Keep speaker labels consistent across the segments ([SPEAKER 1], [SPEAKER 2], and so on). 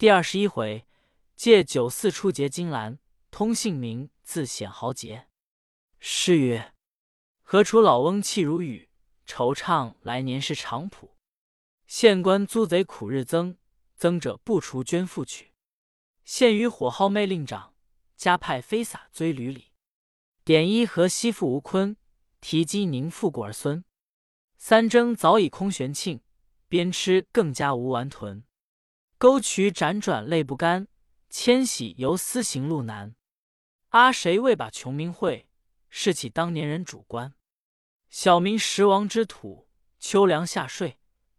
[SPEAKER 1] 第二十一回，借酒肆出结金兰，通姓名自显豪杰。诗曰：何处老翁气如雨，惆怅来年是长浦。县官租贼苦日增，增者不除捐赋去。县于火耗昧令长，加派飞洒追闾里。点衣河西复吴坤，提机宁复故儿孙。三征早已空玄庆，边吃更加无完屯。沟渠辗转泪不干，迁徙游思行路难。阿谁为把穷民会，试起当年人主观。小民食亡之土，秋粮夏税，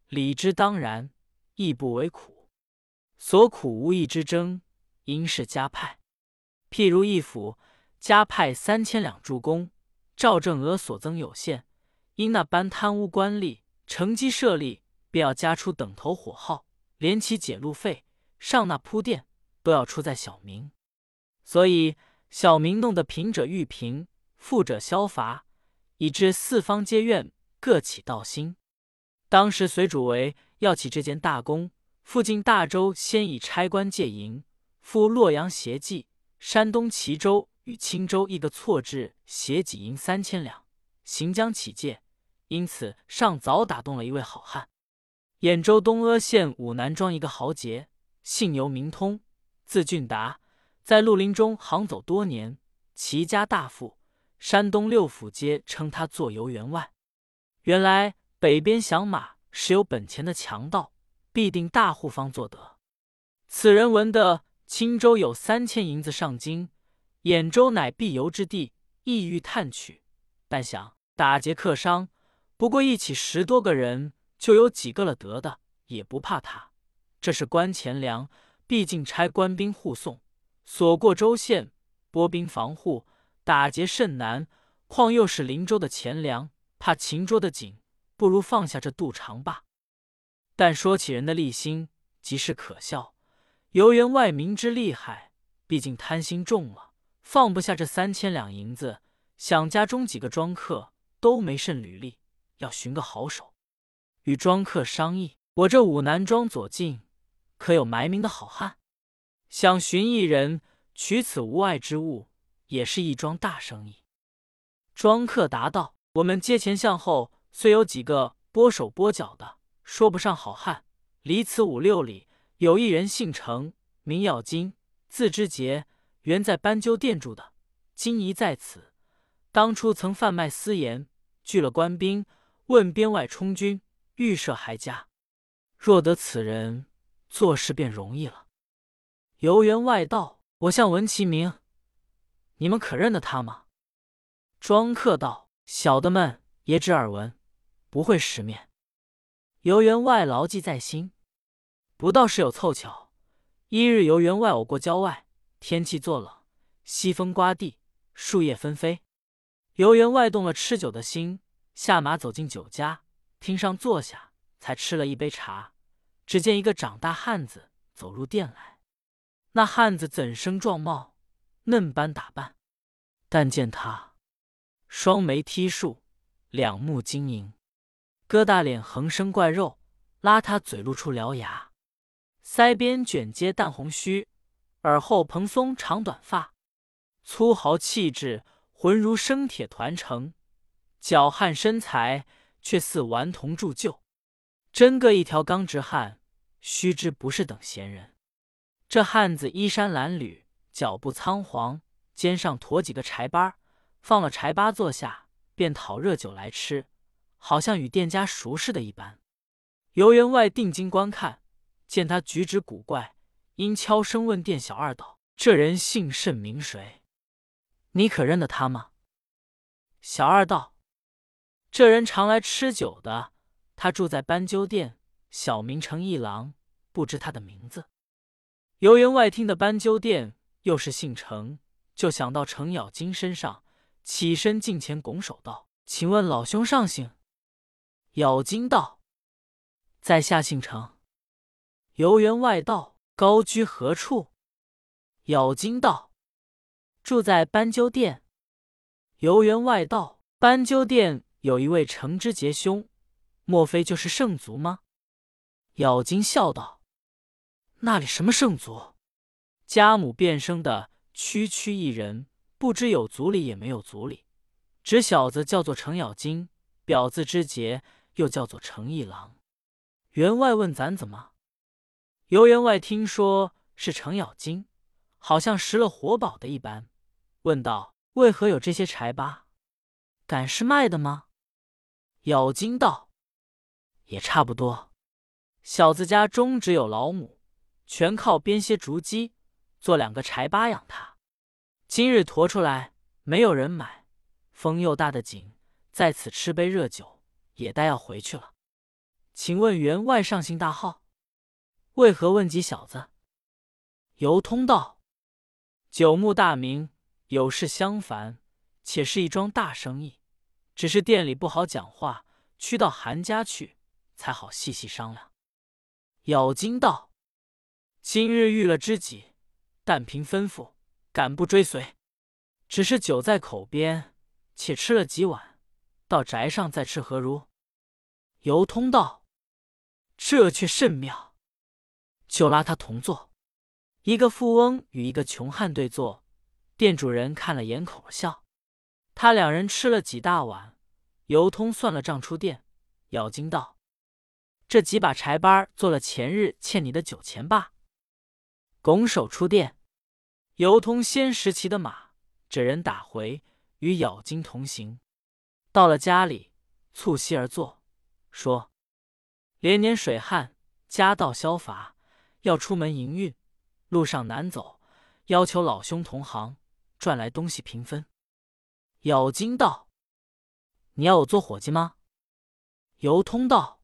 [SPEAKER 1] 理之当然，亦不为苦。所苦无益之争，应是家派。譬如一府，家派三千两助攻，赵正额所增有限。因那般贪污官吏，乘机设立，便要加出等头火耗，连其解路费、上纳铺垫，都要出在小民。所以小民弄得贫者愈贫，富者消乏，以致四方皆怨，各起盗心。当时隋主为要起这件大功，附近大州先以差官借银，赴洛阳协济，山东齐州与青州一个错置协己银三千两，行将起借。因此，上早打动了一位好汉，兖州东阿县武南庄一个豪杰，姓尤名通，字俊达，在绿林中行走多年，齐家大富，山东六府皆称他做游员外。原来北边响马是有本钱的强盗，必定大户方做得。此人闻得青州有三千银子上京，兖州乃必游之地，意欲探取，但想打劫客商。不过一起十多个人，就有几个了得的，也不怕他。这是关钱粮，毕竟差官兵护送，所过州县，拨兵防护，打劫甚难。况又是林州的钱粮，怕擒捉的紧，不如放下这肚肠罢。但说起人的利心，即是可笑。游员外明知厉害，毕竟贪心重了，放不下这三千两银子，想家中几个庄客都没甚履历。要寻个好手，与庄客商议。我这武南庄左近，可有埋名的好汉？想寻一人取此无碍之物，也是一桩大生意。庄客答道：“我们街前巷后虽有几个拨手拨脚的，说不上好汉。离此五六里，有一人姓程，名咬金，字之杰，原在斑鸠店住的，今宜在此。当初曾贩卖私盐，拒了官兵。”问边外充军，预设还佳。若得此人，做事便容易了。游园外道：“我向闻其名，你们可认得他吗？”庄客道：“小的们也只耳闻，不会识面。”游园外牢记在心。不道是有凑巧。一日，游园外偶过郊外，天气作冷，西风刮地，树叶纷飞。游园外动了吃酒的心。下马走进酒家，厅上坐下，才吃了一杯茶。只见一个长大汉子走入店来。那汉子怎生壮貌，嫩般打扮？但见他双眉剔竖，两目晶莹，疙瘩脸横生怪肉，邋遢嘴露出獠牙，腮边卷接淡红须，耳后蓬松长短发，粗豪气质，浑如生铁团成。脚汉身材却似顽童铸就，真个一条钢直汉，须知不是等闲人。这汉子衣衫褴褛，脚步仓皇，肩上驮几个柴巴，放了柴巴坐下，便讨热酒来吃，好像与店家熟识的一般。游员外定睛观看，见他举止古怪，因悄声问店小二道：“这人姓甚名谁？你可认得他吗？”小二道。这人常来吃酒的，他住在斑鸠店，小名程一郎，不知他的名字。游园外听的斑鸠店又是姓程，就想到程咬金身上，起身近前拱手道：“请问老兄上姓？”咬金道：“在下姓程。”游园外道：“高居何处？”咬金道：“住在斑鸠店。”游园外道：“斑鸠店。”有一位程之杰兄，莫非就是圣族吗？咬金笑道：“那里什么圣族？家母变生的区区一人，不知有族里也没有族里。只小子叫做程咬金，表字之节又叫做程一郎。员外问咱怎么？游员外听说是程咬金，好像拾了活宝的一般，问道：“为何有这些柴巴？敢是卖的吗？”咬金道：“也差不多。小子家中只有老母，全靠编些竹鸡做两个柴巴养他。今日驮出来，没有人买。”风又大的紧，在此吃杯热酒，也待要回去了。请问员外上姓大号，为何问及小子？游通道：九牧大名，有事相烦，且是一桩大生意，只是店里不好讲话，去到韩家去，才好细细商量。咬金道：今日遇了知己，但凭吩咐，敢不追随？只是酒在口边。且吃了几碗，到宅上再吃何如？游通道：“这却甚妙，就拉他同坐。一个富翁与一个穷汉对坐，店主人看了眼口笑。他两人吃了几大碗，尤通算了账出店，咬金道：‘这几把柴班做了前日欠你的酒钱吧。’拱手出店，尤通先拾骑的马，这人打回。”与咬金同行，到了家里，促膝而坐，说：“连年水旱，家道消乏，要出门营运，路上难走，要求老兄同行，赚来东西平分。”咬金道：“你要我做伙计吗？”游通道：“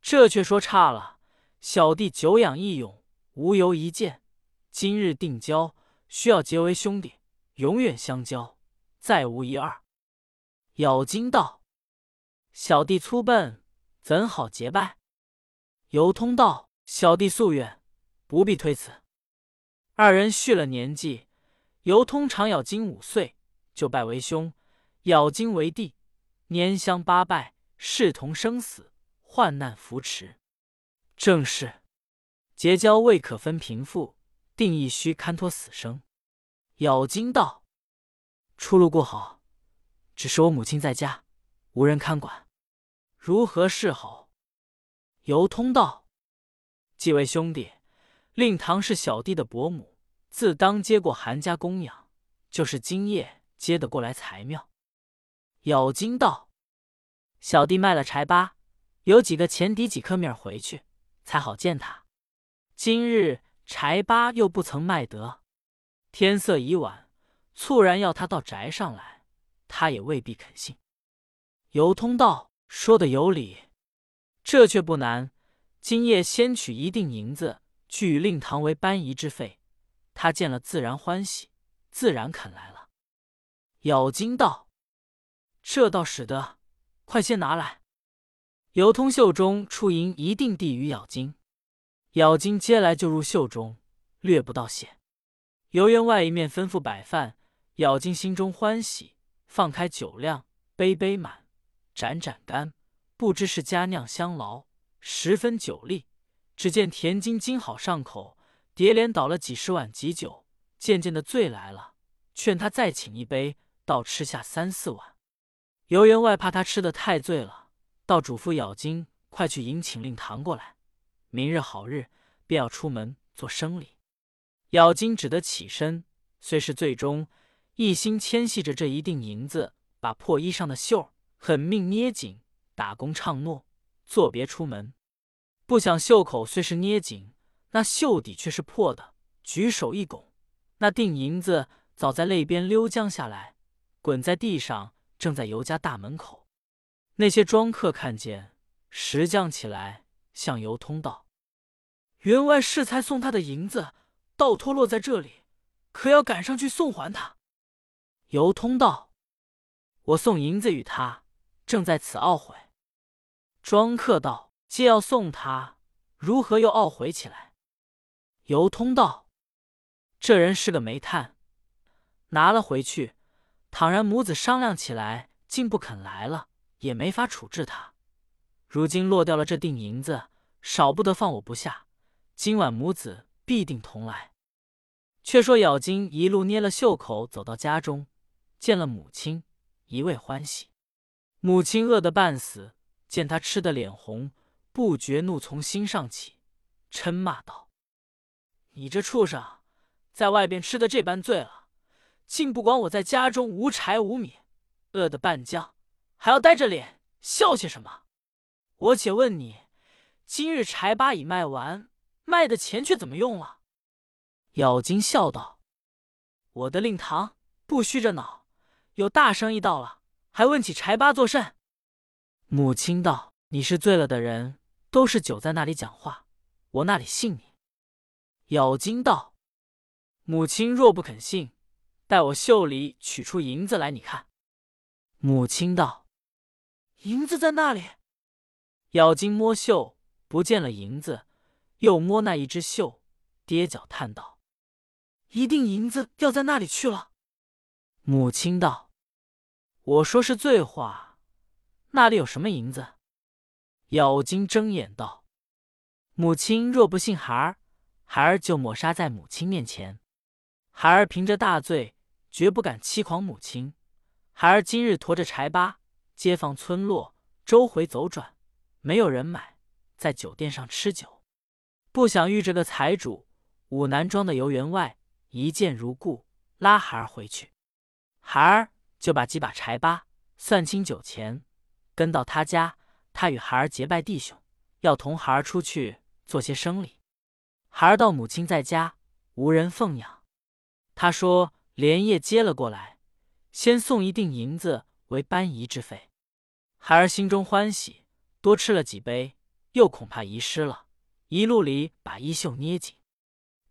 [SPEAKER 1] 这却说差了，小弟久仰义勇，无由一见，今日定交，需要结为兄弟，永远相交。”再无一二。咬金道：“小弟粗笨，怎好结拜？”游通道：“小弟夙愿，不必推辞。”二人续了年纪，游通长咬金五岁，就拜为兄；咬金为弟，年相八拜，视同生死，患难扶持。正是结交未可分贫富，定义须堪托死生。咬金道。出入过好，只是我母亲在家，无人看管，如何是好？游通道：几位兄弟，令堂是小弟的伯母，自当接过韩家供养，就是今夜接得过来才妙。咬金道：小弟卖了柴巴，有几个钱抵几颗米回去，才好见他。今日柴巴又不曾卖得，天色已晚。猝然要他到宅上来，他也未必肯信。游通道说的有理，这却不难。今夜先取一锭银子，去与令堂为搬移之费。他见了自然欢喜，自然肯来。咬金道：“这倒使得，快先拿来。”尤通袖中出银一锭递与咬金，咬金接来就入袖中，略不到谢。游员外一面吩咐摆饭。咬金心中欢喜，放开酒量，杯杯满，盏盏干，不知是佳酿香劳，十分酒力。只见田金金好上口，叠连倒了几十碗急酒，渐渐的醉来了，劝他再请一杯，倒吃下三四碗。游员外怕他吃的太醉了，倒嘱咐咬金快去迎请令堂过来，明日好日便要出门做生理。咬金只得起身，虽是醉中。一心牵系着这一锭银子，把破衣上的袖狠命捏紧，打工唱诺，作别出门。不想袖口虽是捏紧，那袖底却是破的。举手一拱，那锭银子早在肋边溜将下来，滚在地上，正在尤家大门口。那些庄客看见，拾将起来，向尤通道：“员外适才送他的银子，倒脱落在这里，可要赶上去送还他？”游通道：“我送银子与他，正在此懊悔。”庄客道：“既要送他，如何又懊悔起来？”游通道：“这人是个煤炭，拿了回去，倘然母子商量起来，竟不肯来了，也没法处置他。如今落掉了这锭银子，少不得放我不下。今晚母子必定同来。却说咬金一路捏了袖口，走到家中，见了母亲，一味欢喜。母亲饿得半死，见他吃得脸红，不觉怒从心上起，嗔骂道：“你这畜生，在外边吃的这般醉了，竟不管我在家中无柴无米，饿得半僵，还要呆着脸笑些什么？我且问你，今日柴八已卖完。”卖的钱却怎么用了？咬金笑道：“我的令堂不虚着脑，有大生意到了，还问起柴八作甚？”母亲道：“你是醉了的人，都是酒在那里讲话，我那里信你？”咬金道：“母亲若不肯信，待我袖里取出银子来，你看。”母亲道：“银子在那里？”咬金摸袖，不见了银子。又摸那一只袖，跌脚叹道：“一定银子掉在那里去了。”母亲道：“我说是醉话，那里有什么银子？”咬金睁眼道：“母亲若不信孩儿，孩儿就抹杀在母亲面前。孩儿凭着大罪，绝不敢欺狂母亲。孩儿今日驮着柴巴，街坊村落周回走转，没有人买，在酒店上吃酒。”不想遇着个财主，武南庄的游员外一见如故，拉孩儿回去。孩儿就把几把柴巴算清酒钱，跟到他家。他与孩儿结拜弟兄，要同孩儿出去做些生理。孩儿到母亲在家，无人奉养。他说连夜接了过来，先送一锭银子为搬移之费。孩儿心中欢喜，多吃了几杯，又恐怕遗失了。一路里把衣袖捏紧，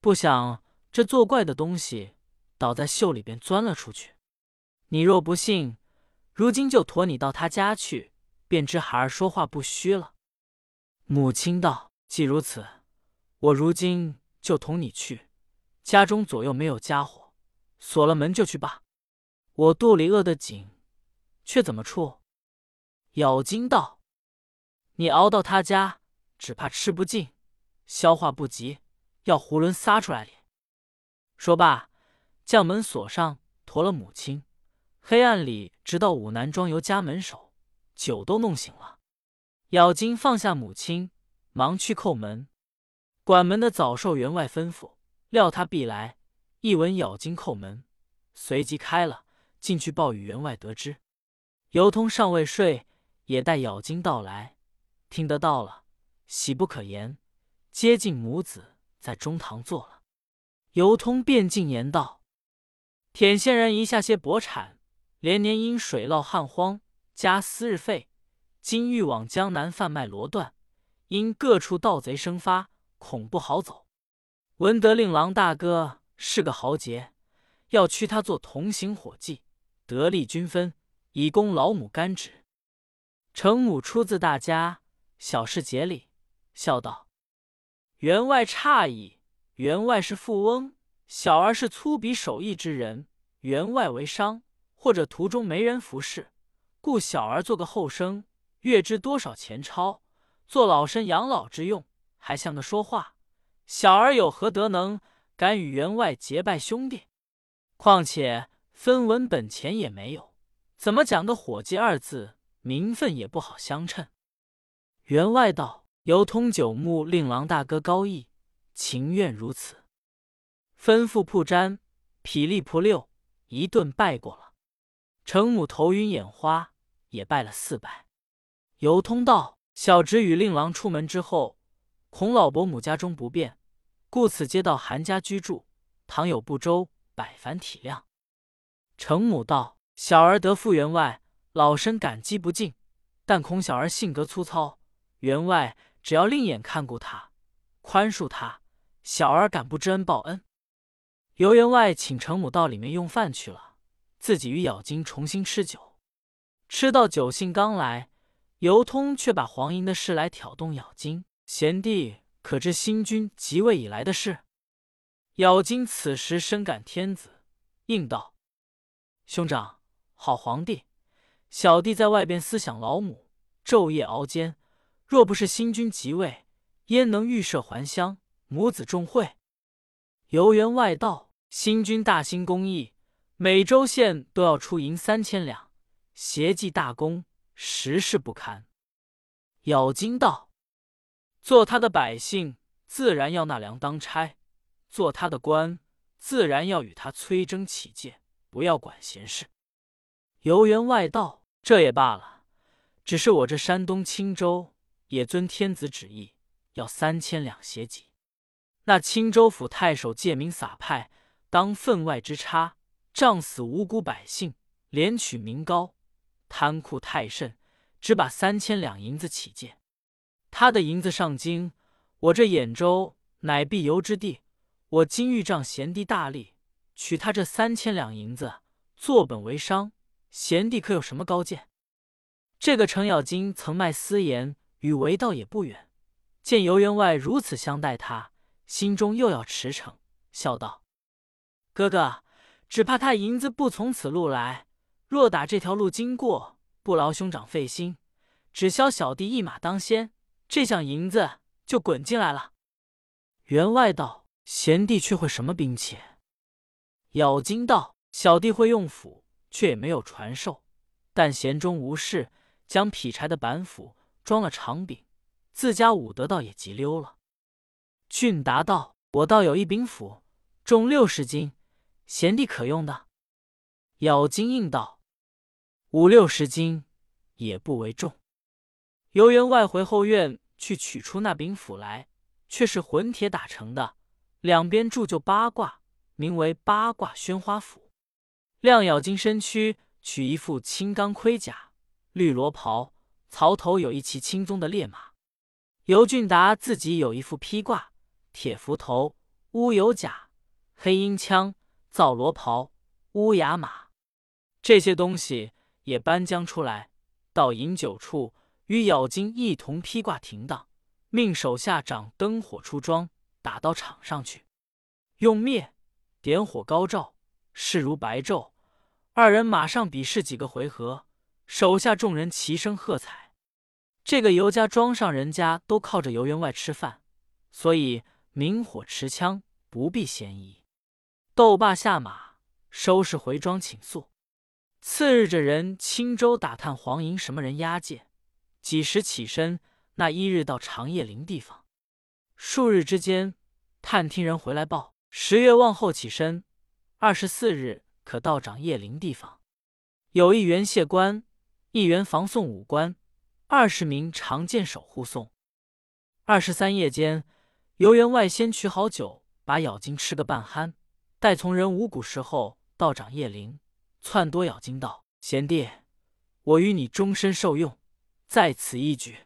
[SPEAKER 1] 不想这作怪的东西倒在袖里边钻了出去。你若不信，如今就驮你到他家去，便知孩儿说话不虚了。母亲道：“既如此，我如今就同你去。家中左右没有家伙，锁了门就去罢。我肚里饿得紧，却怎么处？”咬金道：“你熬到他家，只怕吃不尽。”消化不及，要囫囵撒出来哩。说罢，将门锁上，驮了母亲。黑暗里，直到武南庄由家门首，酒都弄醒了。咬金放下母亲，忙去叩门。管门的早受员外吩咐，料他必来，一闻咬金叩门，随即开了，进去报与员外得知。尤通尚未睡，也待咬金到来，听得到了，喜不可言。接近母子在中堂坐了，尤通便进言道：“舔县人一下些薄产，连年因水涝旱荒加私日费，今欲往江南贩卖罗缎，因各处盗贼生发，恐不好走。闻得令郎大哥是个豪杰，要驱他做同行伙计，得力均分，以供老母甘旨。程母出自大家，小事节礼，笑道。”员外诧异，员外是富翁，小儿是粗鄙手艺之人。员外为商，或者途中没人服侍，故小儿做个后生，月支多少钱钞，做老身养老之用，还像个说话。小儿有何德能，敢与员外结拜兄弟？况且分文本钱也没有，怎么讲个伙计二字？名分也不好相称。员外道。由通九牧令郎大哥高义，情愿如此，吩咐铺毡，匹力仆六一顿拜过了。程母头晕眼花，也拜了四拜。尤通道：小侄与令郎出门之后，孔老伯母家中不便，故此接到韩家居住。倘有不周，百烦体谅。程母道：小儿得复员外，老身感激不尽，但恐小儿性格粗糙，员外。只要另眼看顾他，宽恕他，小儿敢不知恩报恩。尤员外请程母到里面用饭去了，自己与咬金重新吃酒。吃到酒兴刚来，尤通却把黄银的事来挑动咬金。贤弟可知新君即位以来的事？咬金此时深感天子，应道：“兄长，好皇帝，小弟在外边思想老母，昼夜熬煎。”若不是新君即位，焉能预设还乡，母子重会。游园外道：“新君大兴公益，每州县都要出银三千两，协济大功，实是不堪。”咬金道：“做他的百姓，自然要纳粮当差；做他的官，自然要与他催征起见，不要管闲事。”游园外道：“这也罢了，只是我这山东青州也遵天子旨意，要三千两协己。那青州府太守借名撒派，当分外之差，杖死无辜百姓，连取民膏，贪酷太甚。”只把三千两银子起借，他的银子上京，我这兖州乃必游之地。我今欲仗贤弟大力，取他这三千两银子，作本为商。贤弟可有什么高见？这个程咬金曾卖私盐，与为道也不远。见游员外如此相待他，心中又要驰骋，笑道：“哥哥，只怕他银子不从此路来，若打这条路经过。”不劳兄长费心，只消小弟一马当先，这项银子就滚进来了。员外道：“贤弟却会什么兵器？”咬金道：“小弟会用斧，却也没有传授。但闲中无事，将劈柴的板斧装了长柄，自家舞得倒也极溜了。”俊达道：“我倒有一柄斧，重六十斤，贤弟可用的。”咬金应道。五六十斤也不为重。游员外回后院去取出那柄斧来，却是混铁打成的，两边铸就八卦，名为八卦宣花斧。亮咬金身躯取一副青钢盔甲，绿罗袍，槽头有一骑青鬃的烈马。尤俊达自己有一副披挂，铁斧头，乌有甲，黑鹰枪，皂罗袍，乌牙马。这些东西。也搬将出来，到饮酒处与咬金一同披挂停当，命手下掌灯火出庄，打到场上去，用灭点火高照，势如白昼。二人马上比试几个回合，手下众人齐声喝彩。这个尤家庄上人家都靠着游员外吃饭，所以明火持枪不必嫌疑。斗罢下马，收拾回庄请宿。次日，这人青州打探黄营什么人押解，几时起身？那一日到长叶林地方，数日之间，探听人回来报，十月望后起身，二十四日可到长叶林地方。有一员械官，一员防送武官，二十名长剑手护送。二十三夜间，游员外先取好酒，把咬金吃个半酣，待从人五谷时候到长叶林。窜多咬金道：“贤弟，我与你终身受用，在此一举。”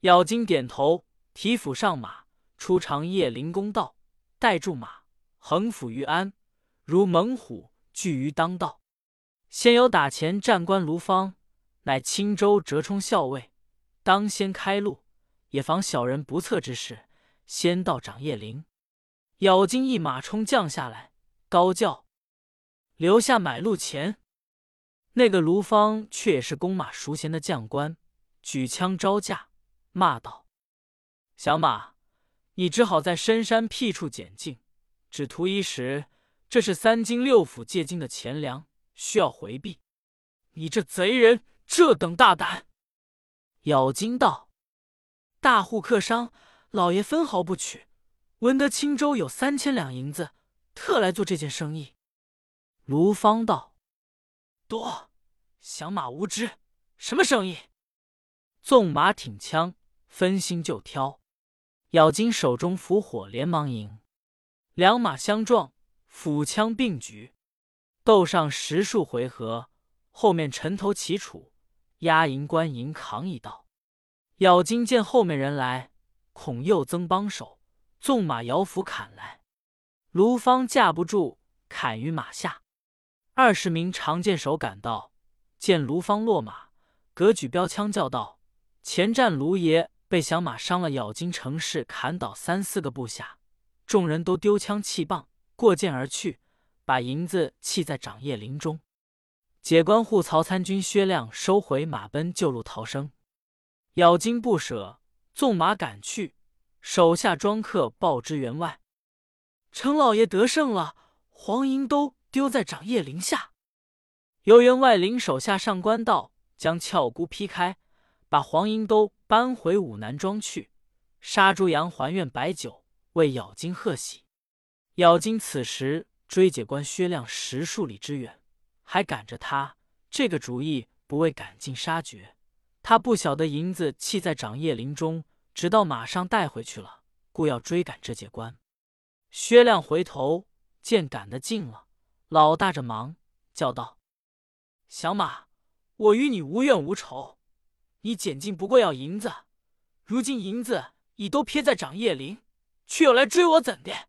[SPEAKER 1] 咬金点头，提斧上马，出长夜灵公道，带住马，横斧于鞍，如猛虎踞于当道。先有打前战官卢方，乃青州折冲校尉，当先开路，也防小人不测之事。先到长叶林，咬金一马冲将下来，高叫。留下买路钱。那个卢方却也是弓马熟娴的将官，举枪招架，骂道：“小马，你只好在深山僻处捡净，只图一时。这是三金六府借金的钱粮，需要回避。你这贼人，这等大胆！”咬金道：“大户客商，老爷分毫不取。闻得青州有三千两银子，特来做这件生意。”卢方道：“多，响马无知，什么生意？”纵马挺枪，分心就挑。咬金手中伏火，连忙迎。两马相撞，斧枪并举，斗上十数回合。后面沉头齐楚，押银关银扛一道。咬金见后面人来，恐又增帮手，纵马摇斧砍来。卢方架不住，砍于马下。二十名长剑手赶到，见卢方落马，隔举标枪叫道：“前战卢爷被响马伤了，咬金城市砍倒三四个部下，众人都丢枪弃棒，过涧而去，把银子弃在长叶林中。解关户曹参军薛亮收回马奔，救路逃生。咬金不舍，纵马赶去，手下庄客报知员外：“程老爷得胜了，黄银都丢在长叶林下。”由员外领手下上官道，将翘箍劈开，把黄银都搬回武南庄去。杀猪羊还愿摆酒，为咬金贺喜。咬金此时追解关薛亮十数里之远，还赶着他，这个主意不为赶尽杀绝。他不晓得银子弃在长叶林中，直到马上带回去了，故要追赶这解关。薛亮回头见赶得近了，老大着忙叫道：“小马，我与你无怨无仇，你捡尽不过要银子，如今银子已都撇在长叶林，却又来追我，怎的？”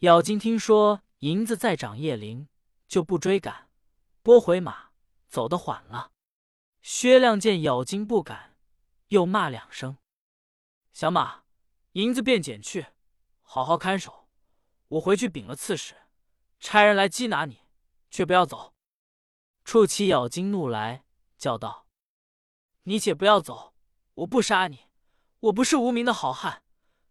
[SPEAKER 1] 咬金听说银子在长叶林，就不追赶，拨回马，走得缓了。薛亮见咬金不敢，又骂两声：“小马，银子便捡去，好好看守。我回去禀了刺史，差人来缉拿你，却不要走。”触起咬金怒来，叫道：“你且不要走，我不杀你，我不是无名的好汉，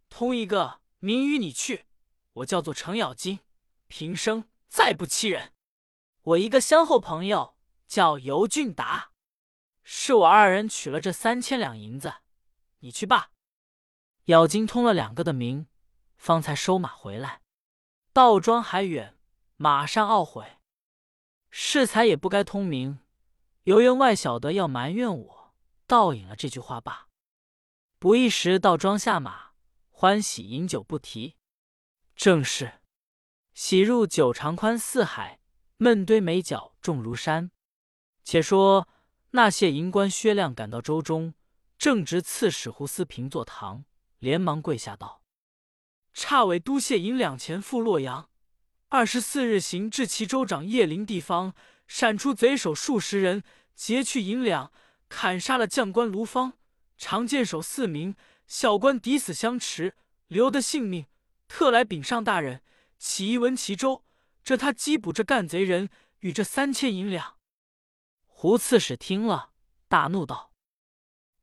[SPEAKER 1] 通一个名与你去。”我叫做程咬金，平生再不欺人。我一个乡后朋友叫尤俊达，是我二人取了这三千两银子，你去罢。咬金通了两个的名，方才收马回来。道庄还远，马上懊悔。适才也不该通名，游员外晓得要埋怨我，倒引了这句话罢。不一时，道庄下马，欢喜饮酒不提。正是，喜入九长宽似海，闷堆美角重如山。且说那谢银官薛亮赶到州中，正值刺史胡思平坐堂，连忙跪下道：“差委督谢银两钱赴洛阳，二十四日行至齐州长叶林地方，闪出贼首数十人，劫去银两，砍杀了将官卢方、长剑手四名，小官抵死相持，留得性命。”特来禀上大人，起一闻齐州，这他缉捕这干贼人与这三千银两。胡刺史听了，大怒道：“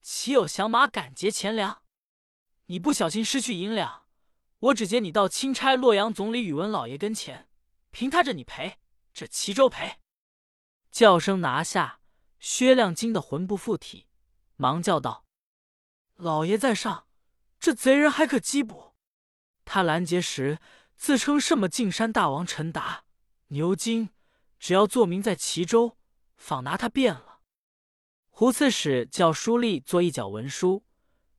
[SPEAKER 1] 岂有降马敢劫钱粮？你不小心失去银两，我只接你到钦差洛阳总理宇文老爷跟前，凭他这你赔，这齐州赔。”叫声拿下，薛亮惊得魂不附体，忙叫道：“老爷在上，这贼人还可缉捕？”他拦截时自称什么进山大王陈达，牛金，只要作名在齐州，仿拿他变了。胡刺史叫书吏做一角文书，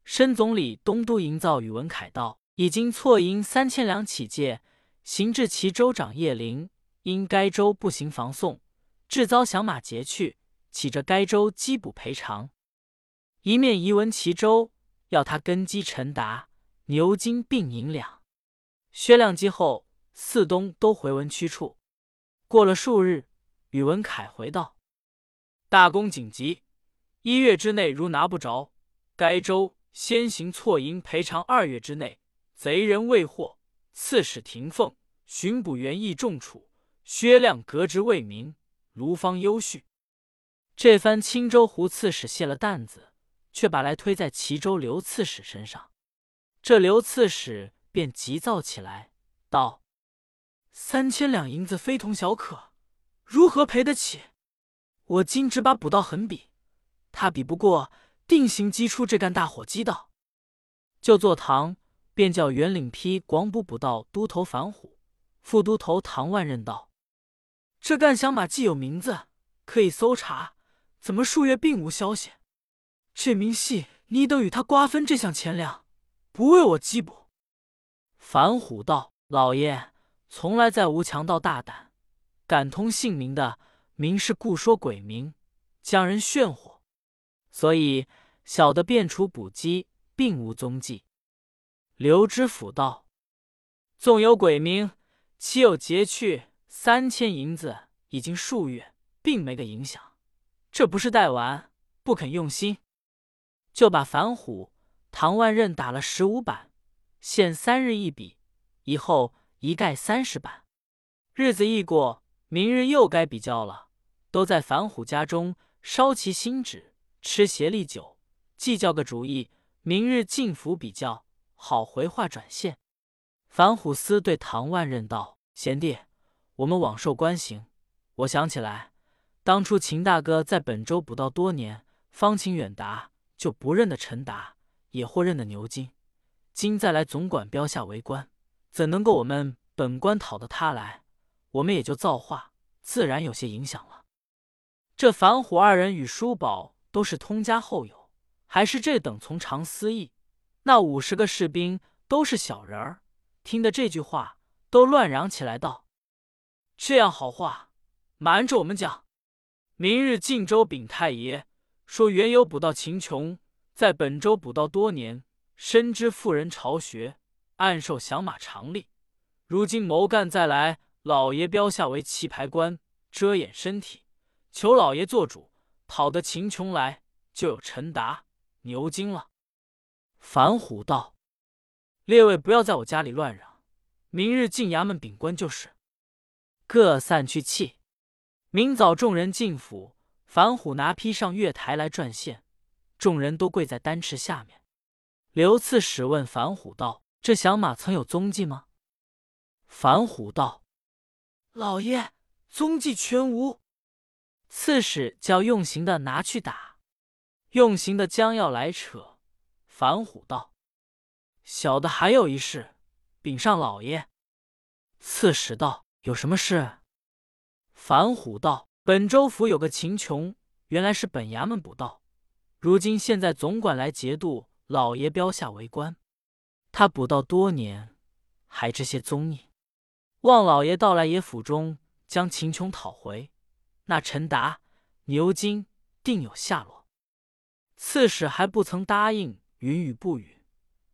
[SPEAKER 1] 申总理东都营造宇文凯道已经错银三千两起借，行至齐州长叶林，因该州不行防送，致遭响马劫去，起着该州缉捕赔偿。一面移文齐州，要他根基陈达、牛金并银两。薛亮击后，四东都回文驱处。过了数日，宇文凯回道：“大功紧急，一月之内如拿不着，该州先行错银赔偿二月之内。贼人未获，刺史廷凤、巡捕员亦重处。薛亮革职为民，卢方优恤。”这番青州胡刺史卸了担子，却把来推在齐州刘刺史身上。这刘刺史。便急躁起来，道：“三千两银子非同小可，如何赔得起？我今只把捕到狠比，他比不过，定行击出这干大火鸡道。”就坐堂，便叫元领批广捕捕道都头樊虎、副都头唐万任道：“这干响马既有名字，可以搜查，怎么数月并无消息？这明细你等与他瓜分这项钱粮，不为我缉捕。”樊虎道：“老爷从来再无强盗大胆，敢通姓名的，明是故说鬼名，将人炫惑，所以小的便除捕鸡，并无踪迹。”刘知府道：“纵有鬼名，岂有劫去三千银子？已经数月，并没个影响。这不是带玩，不肯用心，就把樊虎、唐万仞打了十五板。”限三日一笔，以后一概三十板。日子一过，明日又该比较了。都在樊虎家中烧其新纸，吃协力酒，计较个主意。明日进府比较，好回话转线。樊虎思对唐万任道：“贤弟，我们往受官行。我想起来，当初秦大哥在本州捕到多年，方秦远达就不认得陈达，也或认得牛金。今再来总管标下为官，怎能够我们本官讨得他来？我们也就造化，自然有些影响了。这樊虎二人与叔宝都是通家后友，还是这等从长思议。那五十个士兵都是小人儿。”听得这句话，都乱嚷起来，道：“这样好话，瞒着我们讲。明日晋州禀太爷，说原有捕道秦琼，在本州捕道多年，深知妇人巢穴，暗受响马常例。如今谋干再来，老爷标下为棋牌官，遮掩身体，求老爷做主，讨得秦琼来，就有陈达、牛津了。”樊虎道。列位不要在我家里乱嚷，明日进衙门禀官就是。各散去气。明早众人进府，樊虎拿批上月台来转线，众人都跪在丹池下面。刘刺史问樊虎道：“这响马曾有踪迹吗？”樊虎道：“老爷，踪迹全无。”刺史叫用刑的拿去打。用刑的将要来扯，樊虎道。小的还有一事，禀上老爷。刺史道：“有什么事？”樊虎道：“本州府有个秦琼，原来是本衙门捕盗，如今现在总管来节度，老爷标下为官。他捕盗多年，还知些踪影。望老爷到来爷府中，将秦琼讨回。那陈达、牛金定有下落。”刺史还不曾答应，云雨不语。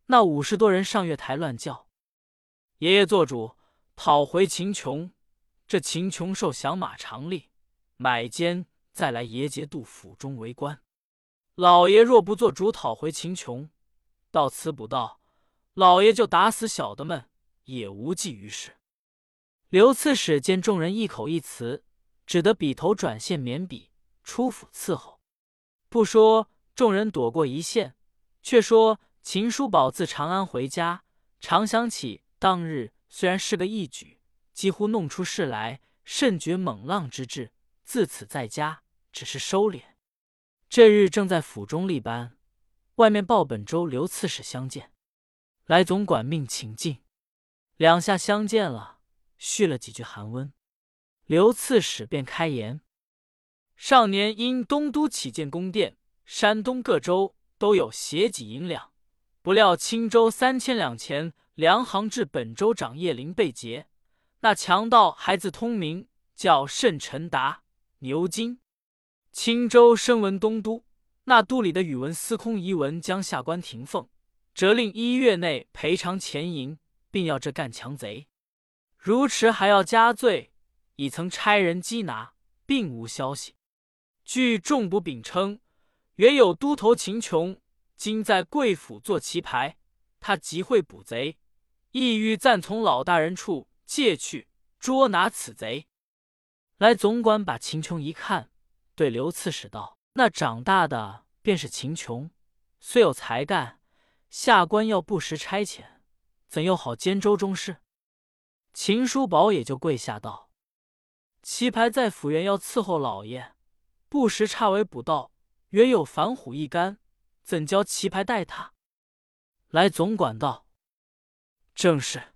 [SPEAKER 1] 那五十多人上月台乱叫：“爷爷做主，讨回秦琼。这秦琼受降马常例，买奸再来爷节度府中为官。老爷若不做主讨回秦琼，到此补道，老爷就打死小的们，也无济于事。”刘刺史见众人一口一词，只得笔头转线免笔，出府伺候。不说众人躲过一线，却说。秦叔宝自长安回家，常想起当日虽然是个义举，几乎弄出事来，甚觉猛浪之志。自此在家只是收敛。这日正在府中立班，外面报本州刘刺史相见，来总管命请进。两下相见了，叙了几句寒温，刘刺史便开言：上年因东都起建宫殿，山东各州都有携给银两。不料青州三千两钱粮行至本州长叶林被劫，那强盗还自通名，叫甚陈达、牛金。青州声闻东都，那都里的宇文司空遗文将下官停奉，责令一月内赔偿钱银，并要这干强贼，如迟还要加罪。已曾差人缉拿，并无消息。据众卜禀称，原有都头秦琼。今在贵府做棋牌，他极会捕贼，意欲暂从老大人处借去捉拿此贼。来总管把秦琼一看，对刘刺史道：“那长大的便是秦琼，虽有才干，下官要不时差遣，怎又好兼州中事？”秦叔宝也就跪下道：“棋牌在府院要伺候老爷，不时差为捕道，原有反虎一干。”怎教棋牌待他？来总管道：“正是，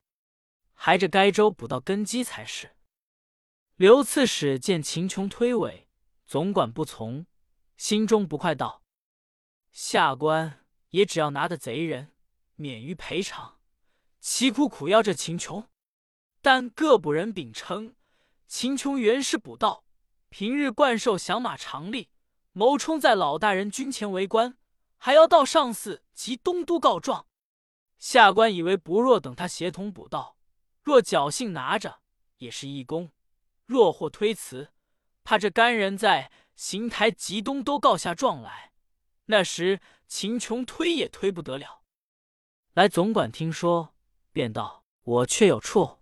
[SPEAKER 1] 还着该州补到根基才是。”刘刺史见秦琼推诿，总管不从，心中不快，道：“下官也只要拿的贼人，免于赔偿，岂苦苦要这秦琼？但各捕人禀称，秦琼原是捕道，平日惯受响马常吏，谋冲在老大人军前为官。”还要到上司及东都告状，下官以为不若等他协同补道，若侥幸拿着也是一功；若或推辞，怕这干人在邢台吉东都告下状来，那时秦琼推也推不得了。来总管听说，便道：“我却有处。”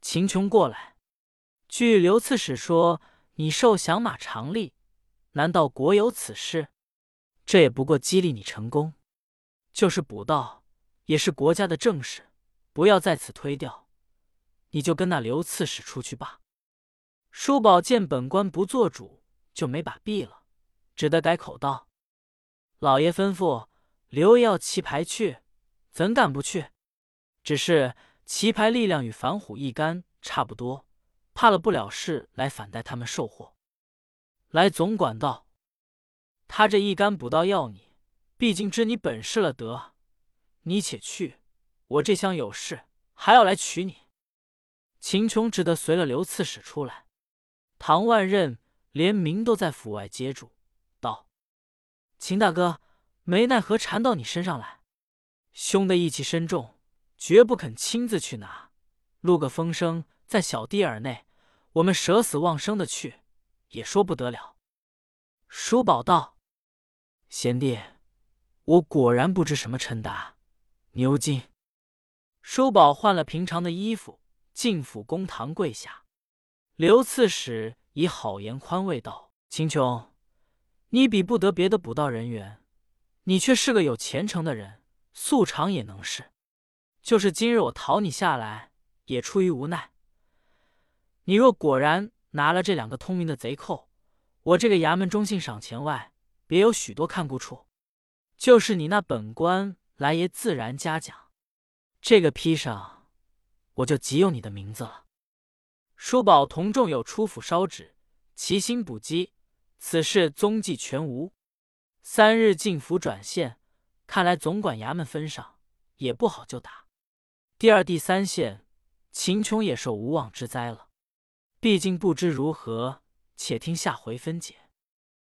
[SPEAKER 1] 秦琼过来，据刘刺史说，你受降马常例，难道国有此事？这也不过激励你成功，就是补道，也是国家的正事，不要在此推掉。你就跟那刘刺史出去吧。叔宝见本官不做主，就没把臂了，只得改口道：“老爷吩咐，刘要棋牌去，怎敢不去？只是棋牌力量与反虎一干差不多，怕了不了事来反待他们受祸。”来总管道：“他这一杆补刀要你，毕竟知你本事了得，你且去，我这厢有事，还要来取你。”秦琼只得随了刘刺史出来，唐万仞连名都在府外接住，道：“秦大哥，没奈何缠到你身上来，兄的义气深重，绝不肯亲自去拿。录个风声在小弟耳内，我们舍死忘生的去，也说不得了。”叔宝道：“贤弟，我果然不知什么陈达。”牛筋。叔宝换了平常的衣服。进府公堂跪下，刘刺史以好言宽慰道：“秦琼，你比不得别的捕道人员，你却是个有前程的人，素常也能事。就是今日我讨你下来，也出于无奈。你若果然拿了这两个通明的贼寇，我这个衙门中信赏钱外，别有许多看顾处。就是你那本官来爷自然嘉奖。这个批上。”我就急用你的名字了。叔宝同众有出府烧纸，齐心补击，此事踪迹全无。三日进府转县，看来总管衙门分上也不好就打。第二、第三线，秦琼也受无妄之灾了。毕竟不知如何，且听下回分解。